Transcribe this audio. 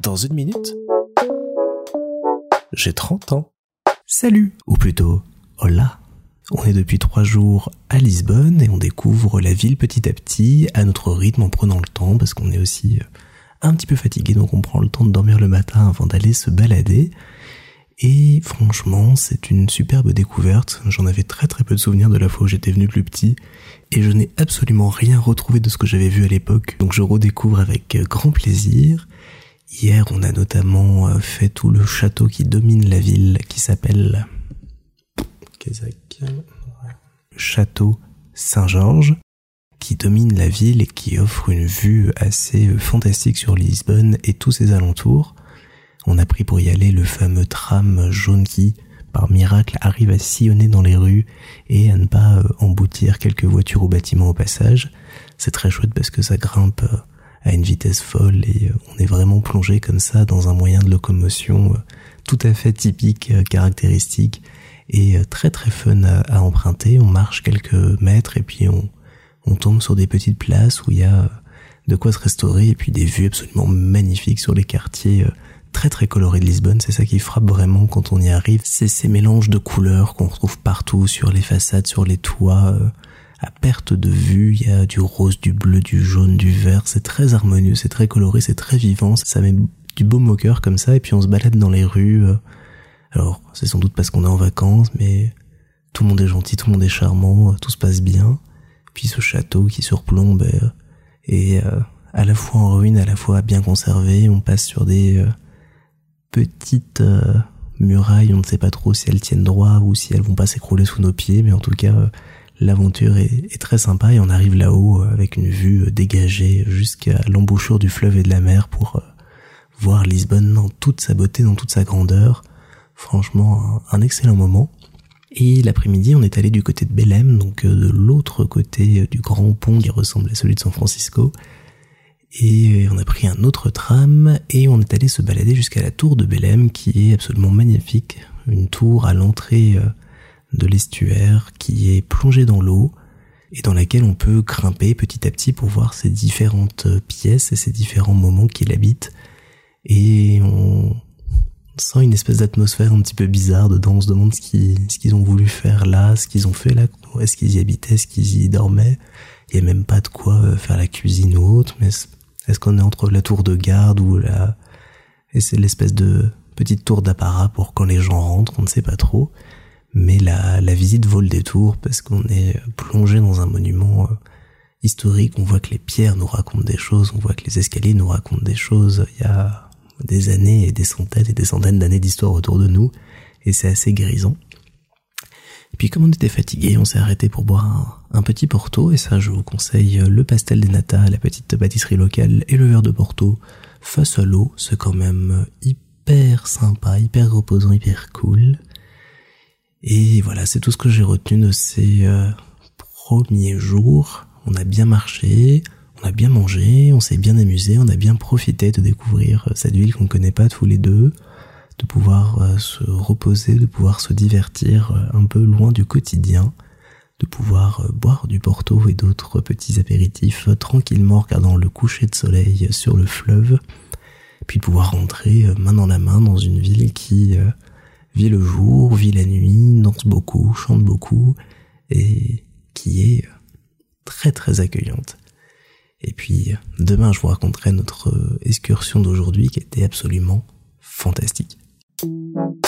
Dans une minute, j'ai 30 ans. Salut, ou plutôt, hola. On est depuis trois jours à Lisbonne et on découvre la ville petit à petit, à notre rythme, en prenant le temps, parce qu'on est aussi euh, un petit peu fatigué, donc on prend le temps de dormir le matin avant d'aller se balader. Et franchement, c'est une superbe découverte. J'en avais très très peu de souvenirs de la fois où j'étais venu plus petit. Et je n'ai absolument rien retrouvé de ce que j'avais vu à l'époque. Donc je redécouvre avec grand plaisir. Hier, on a notamment euh, fait tout le château qui domine la ville, qui s'appelle... Château Saint-Georges, qui domine la ville et qui offre une vue assez euh, fantastique sur Lisbonne et tous ses alentours. On a pris pour y aller le fameux tram jaune qui, par miracle, arrive à sillonner dans les rues et à ne pas euh, emboutir quelques voitures ou bâtiments au passage. C'est très chouette parce que ça grimpe euh, à une vitesse folle et euh, on est vraiment plongé comme ça dans un moyen de locomotion tout à fait typique, caractéristique et très très fun à, emprunter. On marche quelques mètres et puis on, on tombe sur des petites places où il y a de quoi se restaurer et puis des vues absolument magnifiques sur les quartiers très très coloré de Lisbonne, c'est ça qui frappe vraiment quand on y arrive, c'est ces mélanges de couleurs qu'on retrouve partout sur les façades, sur les toits, euh, à perte de vue, il y a du rose, du bleu, du jaune, du vert, c'est très harmonieux, c'est très coloré, c'est très vivant, ça met du beau moqueur comme ça, et puis on se balade dans les rues, euh. alors c'est sans doute parce qu'on est en vacances, mais tout le monde est gentil, tout le monde est charmant, tout se passe bien, puis ce château qui surplombe euh, est à la fois en ruine, à la fois bien conservé, on passe sur des petites euh, murailles, on ne sait pas trop si elles tiennent droit ou si elles vont pas s'écrouler sous nos pieds, mais en tout cas euh, l'aventure est, très sympa et on arrive là-haut euh, avec une vue dégagée jusqu'à l'embouchure du fleuve et de la mer pour voir Lisbonne dans toute sa beauté, dans toute sa grandeur. Franchement, un, excellent moment. Et l'après-midi, on est allé du côté de Belém, donc de l'autre côté du grand pont qui ressemble à celui de San Francisco, et on a pris un autre tram et on est allé se balader jusqu'à la tour de Belém qui est absolument magnifique. Une tour à l'entrée euh, de l'estuaire qui est plongée dans l'eau et dans laquelle on peut grimper petit à petit pour voir ces différentes pièces et ces différents moments qu'il habite. Et on sent une espèce d'atmosphère un petit peu bizarre dedans. On se demande ce qu'ils, ce ont voulu faire là, ce qu'ils ont fait là, est-ce qu'ils y habitaient, est-ce qu'ils y dormaient. Il n'y a même pas de quoi euh, faire la cuisine ou autre, mais est-ce qu'on est entre la tour de garde ou la... Et c'est l'espèce de petite tour d'apparat pour quand les gens rentrent, on ne sait pas trop. Mais la, la visite vaut le détour parce qu'on est plongé dans un monument euh, historique. On voit que les pierres nous racontent des choses, on voit que les escaliers nous racontent des choses. Il y a des années et des centaines et des centaines d'années d'histoire autour de nous. Et c'est assez grisant. Et puis comme on était fatigué, on s'est arrêté pour boire un, petit Porto, et ça je vous conseille le pastel des nata, la petite pâtisserie locale et le verre de Porto face à l'eau, c'est quand même hyper sympa, hyper reposant, hyper cool. Et voilà, c'est tout ce que j'ai retenu de ces euh, premiers jours. On a bien marché, on a bien mangé, on s'est bien amusé, on a bien profité de découvrir cette ville qu'on connaît pas tous les deux de pouvoir euh, se reposer, de pouvoir se divertir euh, un peu loin du quotidien, de pouvoir euh, boire du porto et d'autres petits apéritifs tranquillement regardant le coucher de soleil sur le fleuve, puis pouvoir rentrer main dans la main dans une ville qui vit le jour, vit la nuit, danse beaucoup, chante beaucoup, et qui est très très accueillante. Et puis demain je vous raconterai notre excursion d'aujourd'hui qui était absolument fantastique. Thank you.